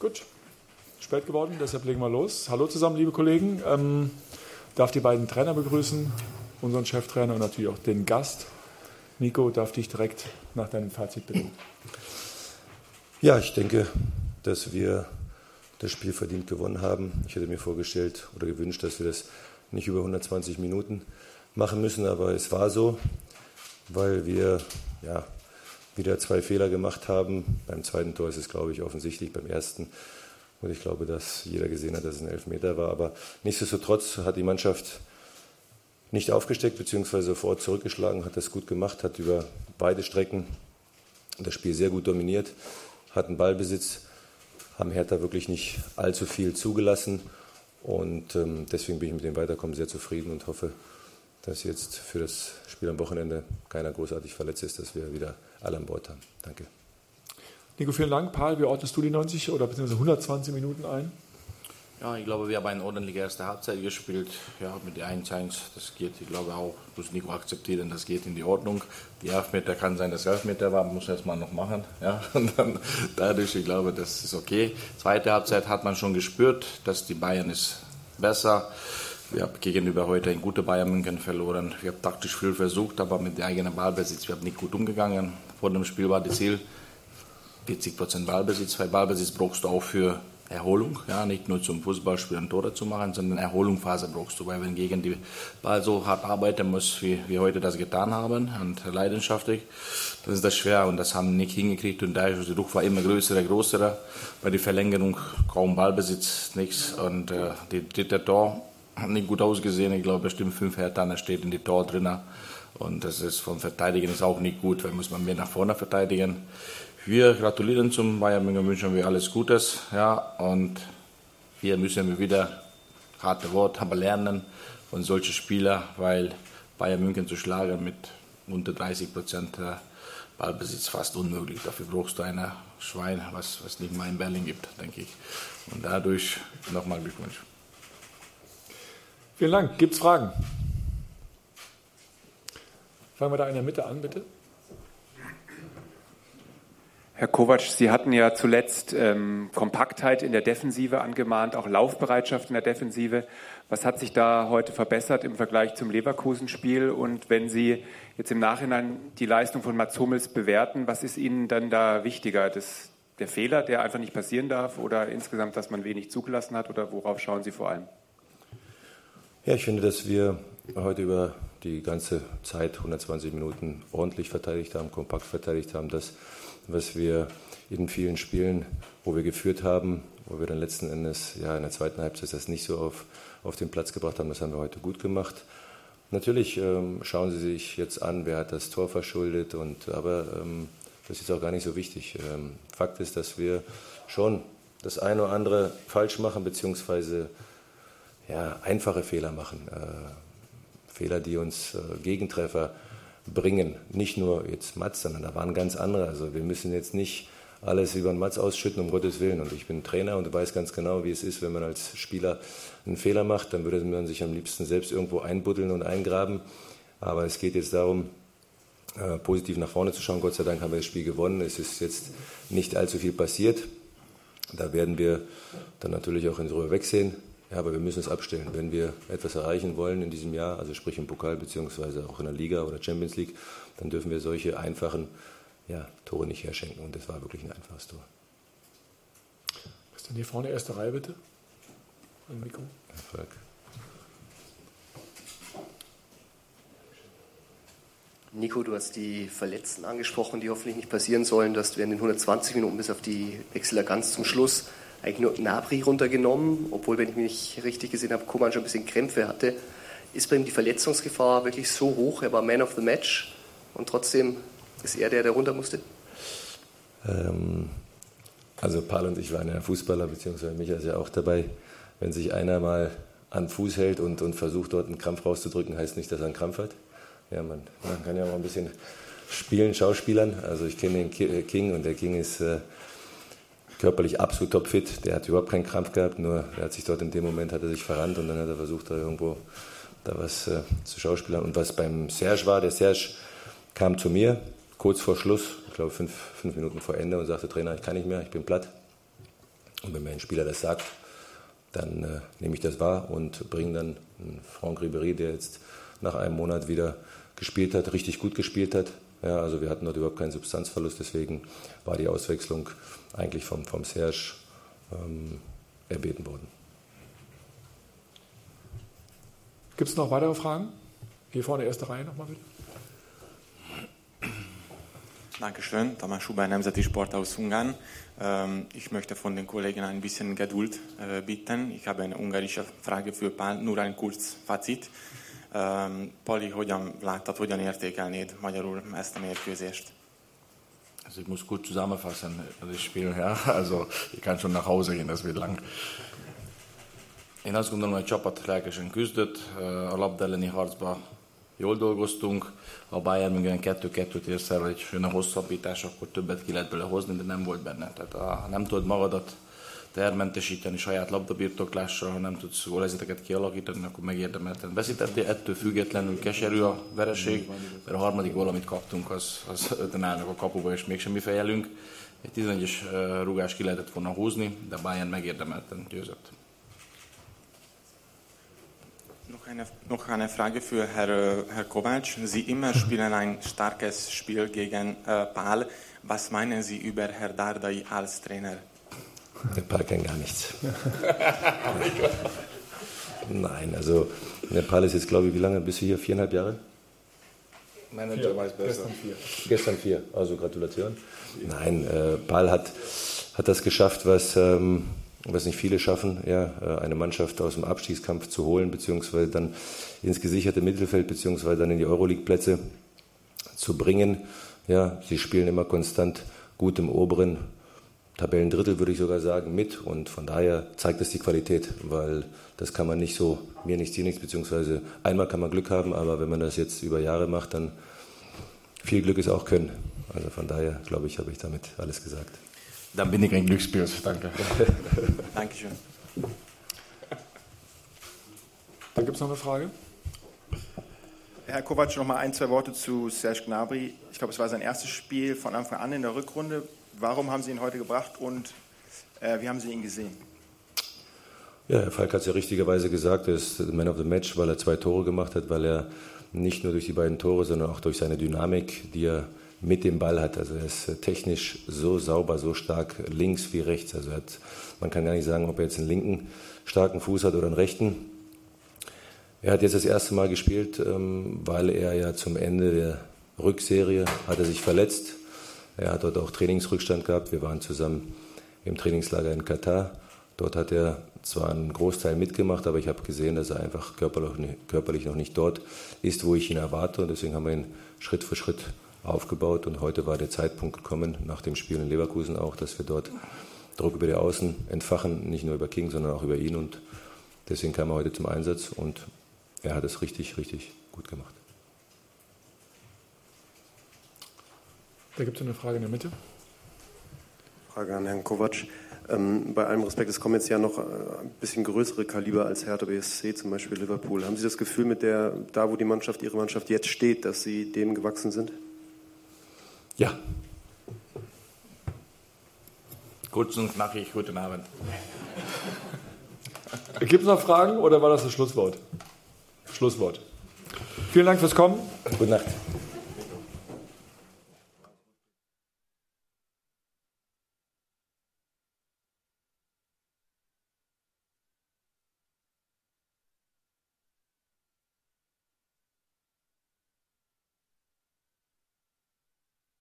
Gut, spät geworden, deshalb legen wir los. Hallo zusammen, liebe Kollegen. Ähm, darf die beiden Trainer begrüßen, unseren Cheftrainer und natürlich auch den Gast. Nico, darf dich direkt nach deinem Fazit bitten. Ja, ich denke, dass wir das Spiel verdient gewonnen haben. Ich hätte mir vorgestellt oder gewünscht, dass wir das nicht über 120 Minuten machen müssen, aber es war so, weil wir ja, wieder zwei Fehler gemacht haben. Beim zweiten Tor ist es, glaube ich, offensichtlich, beim ersten. Und ich glaube, dass jeder gesehen hat, dass es ein Elfmeter war. Aber nichtsdestotrotz hat die Mannschaft nicht aufgesteckt, beziehungsweise sofort zurückgeschlagen, hat das gut gemacht, hat über beide Strecken das Spiel sehr gut dominiert, hat einen Ballbesitz, haben Hertha wirklich nicht allzu viel zugelassen. Und ähm, deswegen bin ich mit dem Weiterkommen sehr zufrieden und hoffe, dass jetzt für das Spiel am Wochenende keiner großartig verletzt ist, dass wir wieder alle an Bord haben. Danke. Nico, vielen Dank. Paul, wie ordnest du die 90 oder beziehungsweise 120 Minuten ein? Ja, ich glaube, wir haben eine ordentliche erste Halbzeit gespielt. Ja, mit der 1-1, das geht, ich glaube auch, muss Nico akzeptieren, das geht in die Ordnung. Die Elfmeter kann sein, dass Elfmeter war, muss erst mal noch machen. Ja, und dann dadurch, ich glaube, das ist okay. Zweite Halbzeit hat man schon gespürt, dass die Bayern ist besser. Wir haben gegenüber heute ein gute Bayern München verloren. Wir haben taktisch viel versucht, aber mit der eigenen Ballbesitz, wir haben nicht gut umgegangen. Vor dem Spiel war das Ziel 40% Ballbesitz. Weil Ballbesitz brauchst du auch für Erholung, ja, nicht nur zum Fußballspielen Tore zu machen, sondern Erholungsphase brauchst du, weil wenn gegen die Ball so hart arbeiten muss, wie wir heute das getan haben und leidenschaftlich, dann ist das schwer und das haben wir nicht hingekriegt und der Druck war immer größer, größer, bei der Verlängerung kaum Ballbesitz, nichts und äh, die dritte Tor hat nicht gut ausgesehen, ich glaube bestimmt fünf Hertha steht in die Tor drinnen und das ist vom Verteidigen ist auch nicht gut, weil muss man mehr nach vorne verteidigen. Wir gratulieren zum Bayern München, wünschen wir alles Gutes. Ja, und hier müssen wir wieder, harte Wort, aber lernen von solchen Spielern, weil Bayern München zu schlagen mit unter 30 Prozent Ballbesitz fast unmöglich. Dafür brauchst du ein Schwein, was, was nicht mal in Berlin gibt, denke ich. Und dadurch nochmal Glückwunsch. Vielen Dank. Gibt es Fragen? Fangen wir da in der Mitte an, bitte. Herr Kovac, Sie hatten ja zuletzt ähm, Kompaktheit in der Defensive angemahnt, auch Laufbereitschaft in der Defensive. Was hat sich da heute verbessert im Vergleich zum Leverkusen-Spiel? Und wenn Sie jetzt im Nachhinein die Leistung von Mats Hummels bewerten, was ist Ihnen dann da wichtiger? Das, der Fehler, der einfach nicht passieren darf oder insgesamt, dass man wenig zugelassen hat? Oder worauf schauen Sie vor allem? Ja, ich finde, dass wir heute über die ganze Zeit 120 Minuten ordentlich verteidigt haben, kompakt verteidigt haben. Das was wir in vielen Spielen, wo wir geführt haben, wo wir dann letzten Endes ja in der zweiten Halbzeit das nicht so auf, auf den Platz gebracht haben, das haben wir heute gut gemacht. Natürlich ähm, schauen Sie sich jetzt an, wer hat das Tor verschuldet, und, aber ähm, das ist auch gar nicht so wichtig. Ähm, Fakt ist, dass wir schon das eine oder andere falsch machen, beziehungsweise ja, einfache Fehler machen. Äh, Fehler, die uns äh, Gegentreffer bringen. Nicht nur jetzt Mats, sondern da waren ganz andere. Also wir müssen jetzt nicht alles über den Mats ausschütten, um Gottes Willen. Und ich bin Trainer und weiß ganz genau, wie es ist, wenn man als Spieler einen Fehler macht. Dann würde man sich am liebsten selbst irgendwo einbuddeln und eingraben. Aber es geht jetzt darum, äh, positiv nach vorne zu schauen. Gott sei Dank haben wir das Spiel gewonnen. Es ist jetzt nicht allzu viel passiert. Da werden wir dann natürlich auch in Ruhe wegsehen. Ja, aber wir müssen es abstellen. Wenn wir etwas erreichen wollen in diesem Jahr, also sprich im Pokal beziehungsweise auch in der Liga oder Champions League, dann dürfen wir solche einfachen ja, Tore nicht herschenken. Und das war wirklich ein einfaches Tor. Was denn hier vorne, erste Reihe bitte? Ein Mikro. Erfolg. Nico, du hast die Verletzten angesprochen, die hoffentlich nicht passieren sollen. Du hast während den 120 Minuten bis auf die Wechseler ganz zum Schluss eigentlich nur Nabri runtergenommen, obwohl, wenn ich mich richtig gesehen habe, Koman schon ein bisschen Krämpfe hatte. Ist bei ihm die Verletzungsgefahr wirklich so hoch? Er war Man of the Match und trotzdem ist er der, der runter musste? Ähm, also Paul und ich waren ja Fußballer, beziehungsweise Micha ist ja auch dabei. Wenn sich einer mal an Fuß hält und, und versucht, dort einen Krampf rauszudrücken, heißt nicht, dass er einen Krampf hat. Ja, man, man kann ja mal ein bisschen spielen, Schauspielern. Also ich kenne den King und der King ist... Äh, körperlich absolut topfit. Der hat überhaupt keinen Krampf gehabt, nur er hat sich dort in dem Moment hat er sich verrannt und dann hat er versucht, da irgendwo da was äh, zu schauspielern. Und was beim Serge war, der Serge kam zu mir kurz vor Schluss, ich glaube fünf, fünf Minuten vor Ende und sagte, Trainer, ich kann nicht mehr, ich bin platt. Und wenn mir ein Spieler das sagt, dann äh, nehme ich das wahr und bringe dann einen Franck Ribéry, der jetzt nach einem Monat wieder gespielt hat, richtig gut gespielt hat. Ja, also wir hatten dort überhaupt keinen Substanzverlust, deswegen war die Auswechslung eigentlich vom, vom Serge ähm, erbeten worden. Gibt es noch weitere Fragen? Hier vorne, erste Reihe nochmal bitte. Dankeschön, Tamás Schubert, Nemzeti Sporthaus Ungarn. Ähm, ich möchte von den Kollegen ein bisschen Geduld äh, bitten. Ich habe eine ungarische Frage für Pál, nur ein kurz Fazit. Pali, hogyan láttad, hogyan értékelnéd magyarul ezt a mérkőzést? Also ich muss gut zusammenfassen, das Spiel. Ja. Also ich kann schon nach Hause gehen, das wird lang. Én azt gondolom, hogy a csapat lelkesen küzdött, a labda elleni harcba jól dolgoztunk, a Bayern olyan 2-2-t érsz el, hogy jön a hosszabbítás, akkor többet ki lehet belőle hozni, de nem volt benne. Tehát ha nem tudod magadat termentesíteni saját labdabirtoklással, ha nem tudsz gólezeteket kialakítani, akkor megérdemelten veszítettél. Ettől függetlenül keserű a vereség, mert a harmadik gól, amit kaptunk, az, az öten állnak a kapuba, és mégsem mi fejelünk. Egy 11-es rugás ki lehetett volna húzni, de Bayern megérdemelten győzött. Noch eine, Frage für Herr, Herr Kovac. Sie immer spielen ein starkes Spiel gegen äh, Pal. Was meinen Sie über Herr Dardai als Trainer? Der Pal kann gar nichts. Nein, also der Pal ist jetzt, glaube ich, wie lange bist du hier? Viereinhalb Jahre? Manager weiß besser. Gestern vier. Gestern vier, also Gratulation. Nein, äh, Paul hat, hat das geschafft, was, ähm, was nicht viele schaffen, ja, äh, eine Mannschaft aus dem Abstiegskampf zu holen, beziehungsweise dann ins gesicherte Mittelfeld, beziehungsweise dann in die Euroleague-Plätze zu bringen. Ja, sie spielen immer konstant gut im oberen Tabellendrittel, würde ich sogar sagen, mit. Und von daher zeigt es die Qualität, weil das kann man nicht so, mir nichts, dir nichts, beziehungsweise einmal kann man Glück haben, aber wenn man das jetzt über Jahre macht, dann viel Glück ist auch Können. Also von daher, glaube ich, habe ich damit alles gesagt. Dann bin ich ein Glückspilz, danke. Dankeschön. Da gibt es noch eine Frage. Herr Kovac, noch mal ein, zwei Worte zu Serge Gnabry. Ich glaube, es war sein erstes Spiel von Anfang an in der Rückrunde. Warum haben Sie ihn heute gebracht und äh, wie haben Sie ihn gesehen? Ja, Herr Falk hat es ja richtigerweise gesagt, er ist Man of the Match, weil er zwei Tore gemacht hat, weil er nicht nur durch die beiden Tore, sondern auch durch seine Dynamik, die er mit dem Ball hat. Also er ist technisch so sauber, so stark links wie rechts. Also hat, man kann gar nicht sagen, ob er jetzt einen linken starken Fuß hat oder einen rechten. Er hat jetzt das erste Mal gespielt, ähm, weil er ja zum Ende der Rückserie hat er sich verletzt. Er hat dort auch Trainingsrückstand gehabt. Wir waren zusammen im Trainingslager in Katar. Dort hat er zwar einen Großteil mitgemacht, aber ich habe gesehen, dass er einfach körperlich noch nicht dort ist, wo ich ihn erwarte. Und deswegen haben wir ihn Schritt für Schritt aufgebaut. Und heute war der Zeitpunkt gekommen, nach dem Spiel in Leverkusen auch, dass wir dort Druck über die Außen entfachen, nicht nur über King, sondern auch über ihn. Und deswegen kam er heute zum Einsatz und er hat es richtig, richtig gut gemacht. Da gibt es eine Frage in der Mitte. Frage an Herrn Kovac. Ähm, bei allem Respekt, es kommen jetzt ja noch äh, ein bisschen größere Kaliber als Hertha BSC, zum Beispiel Liverpool. Haben Sie das Gefühl, mit der, da wo die Mannschaft, Ihre Mannschaft jetzt steht, dass Sie dem gewachsen sind? Ja. Kurz und knackig, guten Abend. Gibt es noch Fragen oder war das das Schlusswort? Schlusswort. Vielen Dank fürs Kommen. Gute Nacht.